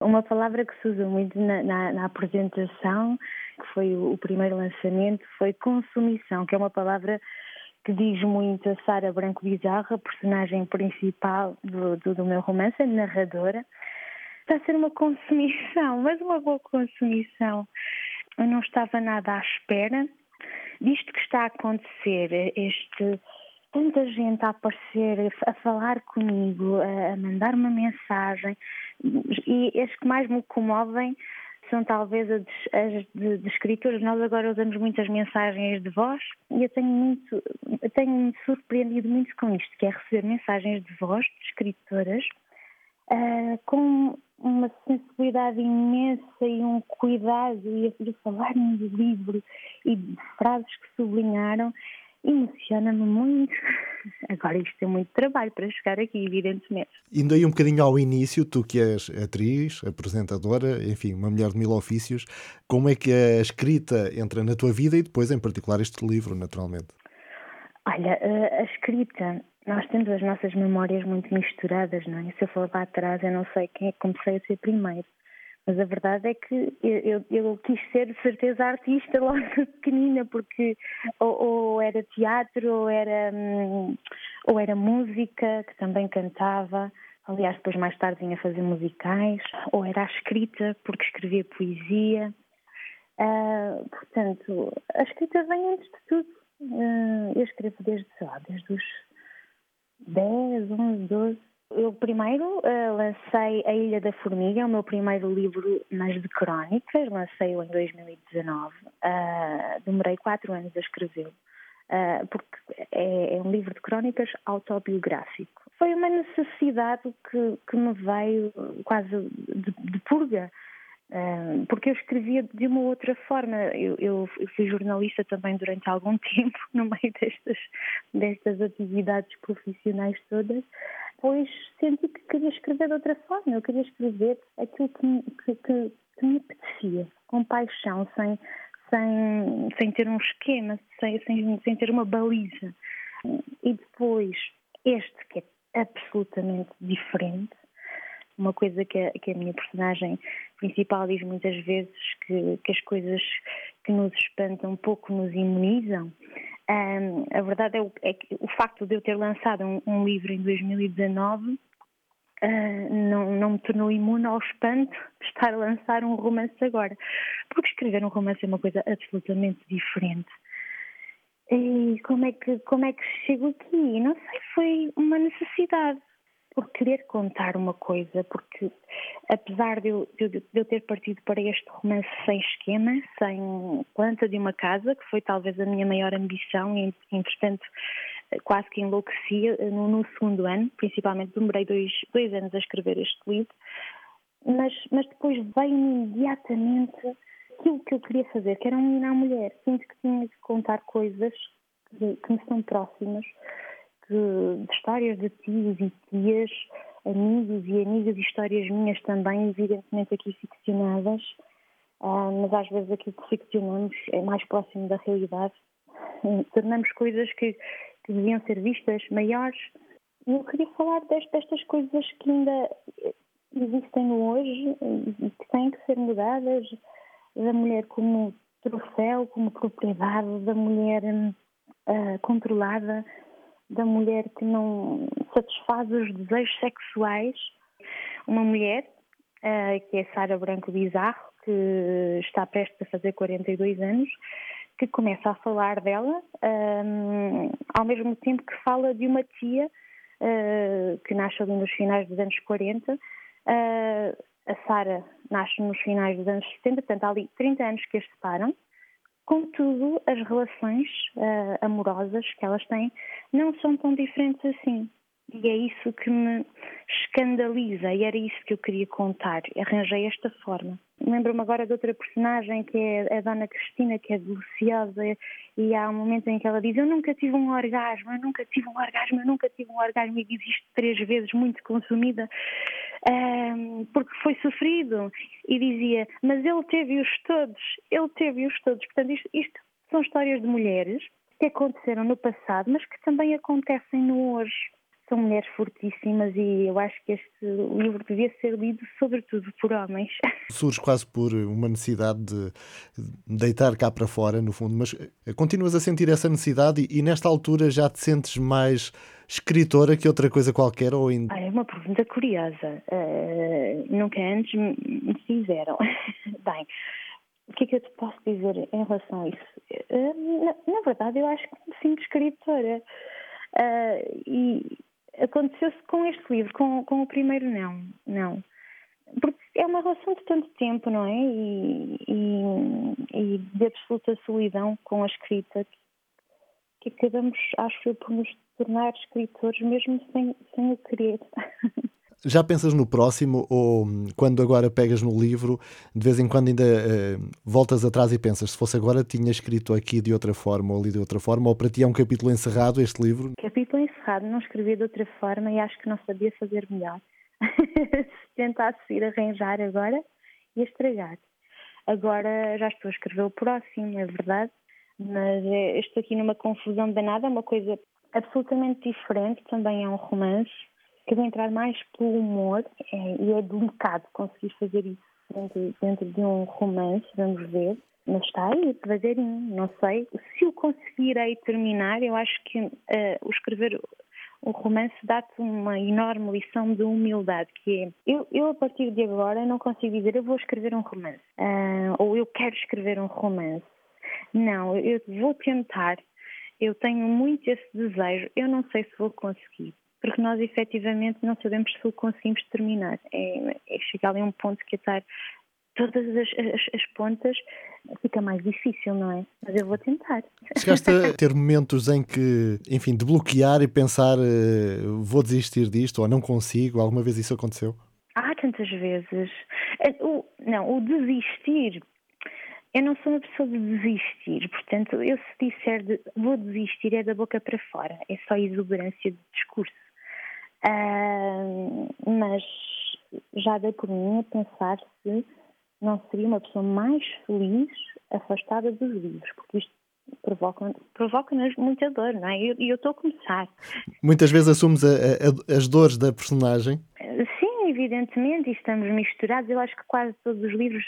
Uma palavra que se usa muito na, na, na apresentação, que foi o, o primeiro lançamento, foi consumição, que é uma palavra que diz muito a Sara Branco Bizarra, personagem principal do, do, do, meu romance, a narradora. Está a ser uma consumição, mas uma boa consumição. Eu não estava nada à espera disto que está a acontecer, este tanta gente a aparecer, a falar comigo, a mandar uma mensagem, e as que mais me comovem são talvez as de, de, escritores. Nós agora usamos muitas mensagens de voz e eu tenho muito, tenho-me surpreendido muito com isto, que é receber mensagens de voz de escritoras uh, com uma sensibilidade imensa e um cuidado e a falar do livro e frases que sublinharam emociona-me muito. Agora isto tem muito trabalho para chegar aqui, evidentemente. Indo aí um bocadinho ao início, tu que és atriz, apresentadora, enfim, uma mulher de mil ofícios, como é que a escrita entra na tua vida e depois, em particular, este livro, naturalmente? Olha, a escrita, nós temos as nossas memórias muito misturadas, não é? Se eu for lá atrás, eu não sei quem é que comecei a ser primeiro. Mas a verdade é que eu, eu, eu quis ser de certeza artista logo pequenina, porque ou, ou era teatro, ou era, hum, ou era música, que também cantava. Aliás, depois mais tarde vinha fazer musicais, ou era a escrita, porque escrevia poesia. Uh, portanto, a escrita vem antes de tudo. Uh, eu escrevo desde, sei lá, desde os 10, 11, 12 eu primeiro uh, lancei A Ilha da Formiga, é o meu primeiro livro, mas de crónicas, lancei-o em 2019. Uh, demorei quatro anos a escrevê-lo, uh, porque é, é, um livro de crónicas autobiográfico. Foi uma necessidade que, que me veio quase de, de purga, porque eu escrevia de uma outra forma. Eu, eu, fui jornalista também durante algum tempo, no meio destas, destas atividades profissionais todas, pois senti que queria escrever de outra forma. Eu queria escrever aquilo que, me, que, que, que me apetecia, com paixão, sem, sem, sem ter um esquema, sem, sem, sem ter uma baliza. E depois, este que é absolutamente diferente, uma coisa que a, que a minha personagem principal diz muitas vezes que, que as coisas que nos espantam pouco nos imunizam. Um, a verdade é, o, é, que o facto de eu ter lançado um, um livro em 2019 uh, não, não me tornou imune ao espanto de estar a lançar um romance agora. Porque escrever um romance é uma coisa absolutamente diferente. E como é que, como é que chego aqui? Não sei, foi uma necessidade por querer contar uma coisa, porque apesar de eu, de eu, ter partido para este romance sem esquema, sem planta de uma casa, que foi talvez a minha maior ambição, e entretanto quase que enlouquecia no, no segundo ano, principalmente demorei dois, dois anos a escrever este livro, mas, mas depois veio imediatamente aquilo que eu queria fazer, que era menino à mulher. Sinto que tinha de contar coisas que, que me são próximas, de, de histórias de tios e tias, amigos e amigas, histórias minhas também, evidentemente aqui ficcionadas, uh, mas às vezes aquilo que ficcionamos é mais próximo da realidade. Tornamos coisas que, que deviam ser vistas maiores. E eu queria falar destas coisas que ainda existem hoje e que têm que ser mudadas, da mulher como troféu, como propriedade, da mulher uh, controlada, da mulher que não satisfaz os desejos sexuais. Uma mulher, uh, que é Sara Branco Bizarro, que está prestes a fazer 42 anos, que começa a falar dela, um, eh, ao mesmo tempo que fala de uma tia uh, que nasce ali nos finais dos anos 40. Uh, a Sara nasce nos finais dos anos 70, portanto há ali 30 anos que as separam. Contudo, as relações uh, amorosas que elas têm não são tão diferentes assim. E é isso que me escandaliza e era isso que eu queria contar. Arranjei esta forma. Lembro-me agora de outra personagem que é a Dona Cristina, que é deliciosa, e há um momento em que ela diz: Eu nunca tive um orgasmo, eu nunca tive um orgasmo, eu nunca tive um orgasmo, e diz isto três vezes, muito consumida, um, porque foi sofrido. E dizia: Mas ele teve-os todos, ele teve-os todos. Portanto, isto, isto são histórias de mulheres que aconteceram no passado, mas que também acontecem no hoje são mulheres fortíssimas e eu acho que este livro devia ser lido sobretudo por homens. Surge quase por uma necessidade de deitar cá para fora, no fundo, mas eh, continuas a sentir essa necessidade e, e nesta altura já te sentes mais escritora que outra coisa qualquer? Ou ainda... ah, é uma pergunta curiosa. Uh, nunca antes me fizeram. Bem, o que é que eu te posso dizer em relação a isso? Uh, na, na, verdade, eu acho que me sinto escritora. Uh, e aconteceu-se com este livro, com, com o primeiro não, não. Porque é uma relação de tanto tempo, não é? E, e, e de absoluta solidão com a escrita que acabamos, acho eu, por nos tornar escritores mesmo sem, sem o querer. Já pensas no próximo ou quando agora pegas no livro, de vez em quando ainda uh, voltas atrás e pensas, se fosse agora tinha escrito aqui de outra forma ou ali de outra forma, ou para ti é um capítulo encerrado este livro? Capítulo encerrado, não escrevi de outra forma e acho que não sabia fazer melhor. se tentasse ir arranjar agora, ia estragar. Agora já estou a escrever o próximo, é verdade, mas é, estou aqui numa confusão danada, é uma coisa absolutamente diferente, também é um romance, que vai entrar mais pelo humor é, e é delicado conseguir fazer isso dentro, dentro de um romance, vamos ver. Mas está aí, devagarinho, não sei. Se o conseguirei terminar, eu acho que uh, o escrever um romance dá-te uma enorme lição de humildade, que é, eu, eu a partir de agora não consigo dizer eu vou escrever um romance, uh, ou eu quero escrever um romance. Não, eu vou tentar, eu tenho muito esse desejo, eu não sei se vou conseguir, porque nós efetivamente não sabemos se o conseguimos terminar. É, é chegar ali a um ponto que é estar todas as, as, as, pontas fica mais difícil, não é? Mas eu vou tentar. Chegaste a ter momentos em que, enfim, de bloquear e pensar uh, vou desistir disto ou não consigo? Alguma vez isso aconteceu? Há tantas vezes. Eh, o, não, o desistir eu não sou uma pessoa de desistir, portanto, eu se disser de, vou desistir é da boca para fora, é só exuberância de discurso. Uh, mas já dei por mim a pensar se não seria uma pessoa mais feliz afastada dos livros, porque isto provoca-nos provoca muita dor, não é? E eu estou a começar. Muitas vezes assumes a, a, as dores da personagem? Evidentemente, e estamos misturados. Eu acho que quase todos os livros,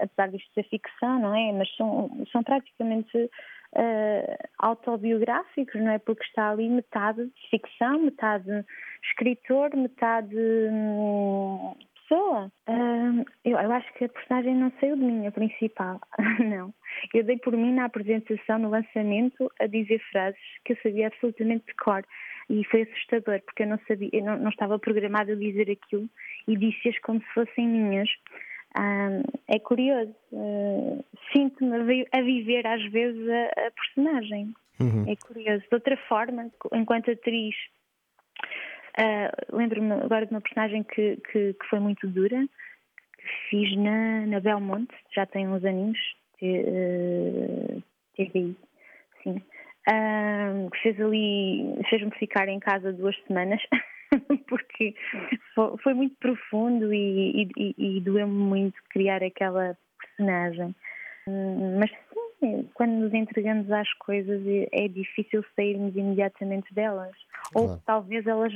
apesar disto ser ficção, não é? Mas são, são praticamente uh, autobiográficos, não é? Porque está ali metade ficção, metade escritor, metade hum, pessoa. Uh, eu, eu, acho que a personagem não saiu de mim, a principal. não. Eu dei por mim na apresentação, no lançamento, a dizer frases que eu sabia absolutamente de cor. E foi assustador, porque eu não sabia, eu não, não estava programada a dizer aquilo e disse-as como se fossem minhas. Uh, é curioso. Uh, Sinto-me a viver às vezes a, a personagem. Uhum. É curioso. De outra forma, enquanto atriz, uh, lembro-me agora de uma personagem que, que, que, foi muito dura, que fiz na, na Belmonte, já tem uns aninhos, uh, TVI, sim. Que fez ali, fez-me ficar em casa duas semanas. porque foi, muito profundo e, e, e doeu-me muito criar aquela personagem. Mas sim, quando nos entregamos às coisas é, é difícil sairmos imediatamente delas. Claro. Ou talvez elas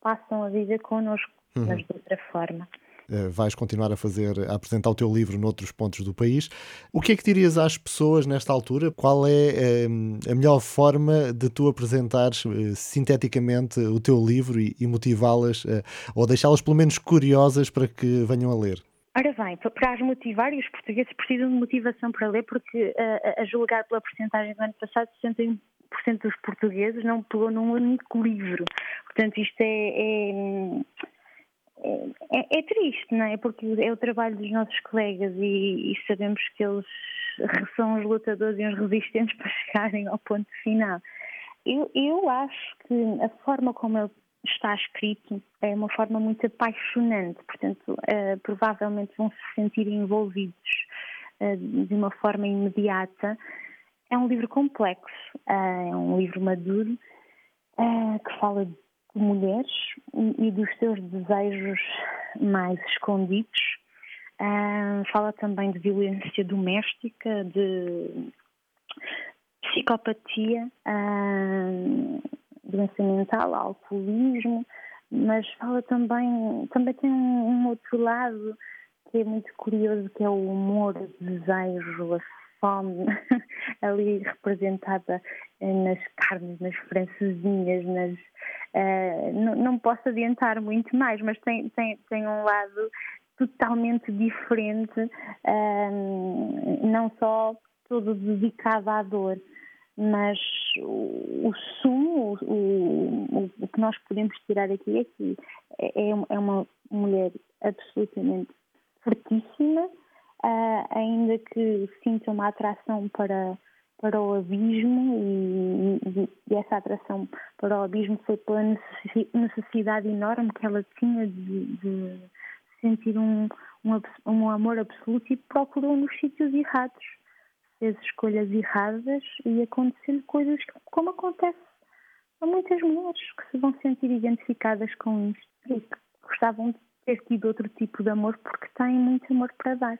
passam a viver connosco, uhum. mas de outra forma. Uh, vais continuar a fazer, a apresentar o teu livro noutros pontos do país. O que é que dirias às pessoas nesta altura? Qual é uh, a melhor forma de tu apresentares uh, sinteticamente o teu livro e, e motivá-las, ou deixá-las pelo menos curiosas para que venham a ler? Ora bem, para as motivar, e os portugueses precisam de motivação para ler, porque a julgar pela porcentagem do ano passado, 61% dos portugueses não pegou num único livro. Portanto, isto é, é é, é, triste, não é? Porque é o trabalho dos nossos colegas e, e, sabemos que eles são os lutadores e os resistentes para chegarem ao ponto final. Eu, eu acho que a forma como ele está escrito é uma forma muito apaixonante, portanto, uh, provavelmente vão se sentir envolvidos uh, de uma forma imediata. É um livro complexo, uh, é um livro maduro que fala de mulheres e, dos seus desejos mais escondidos. Uh, fala também de violência doméstica, de psicopatia, uh, doença mental, alcoolismo, mas fala também, também tem um, um, outro lado que é muito curioso, que é o humor, o desejo, a fome, ali representada nas carnes, nas francesinhas, nas, uh, não, posso adiantar muito mais, mas tem, tem, tem um lado totalmente diferente, uh, não só todo dedicado à dor, mas o, o sumo, o, o, que nós podemos tirar aqui é que é, é uma mulher absolutamente fortíssima, uh, ainda que sinta uma atração para, para o abismo e, e, e, essa atração para o abismo foi pela necessidade enorme que ela tinha de, de sentir um, um, um amor absoluto e procurou nos sítios errados fez escolhas erradas e acontecendo coisas como acontece a muitas mulheres que se vão sentir identificadas com isto e que gostavam de ter tido outro tipo de amor porque têm muito amor para dar.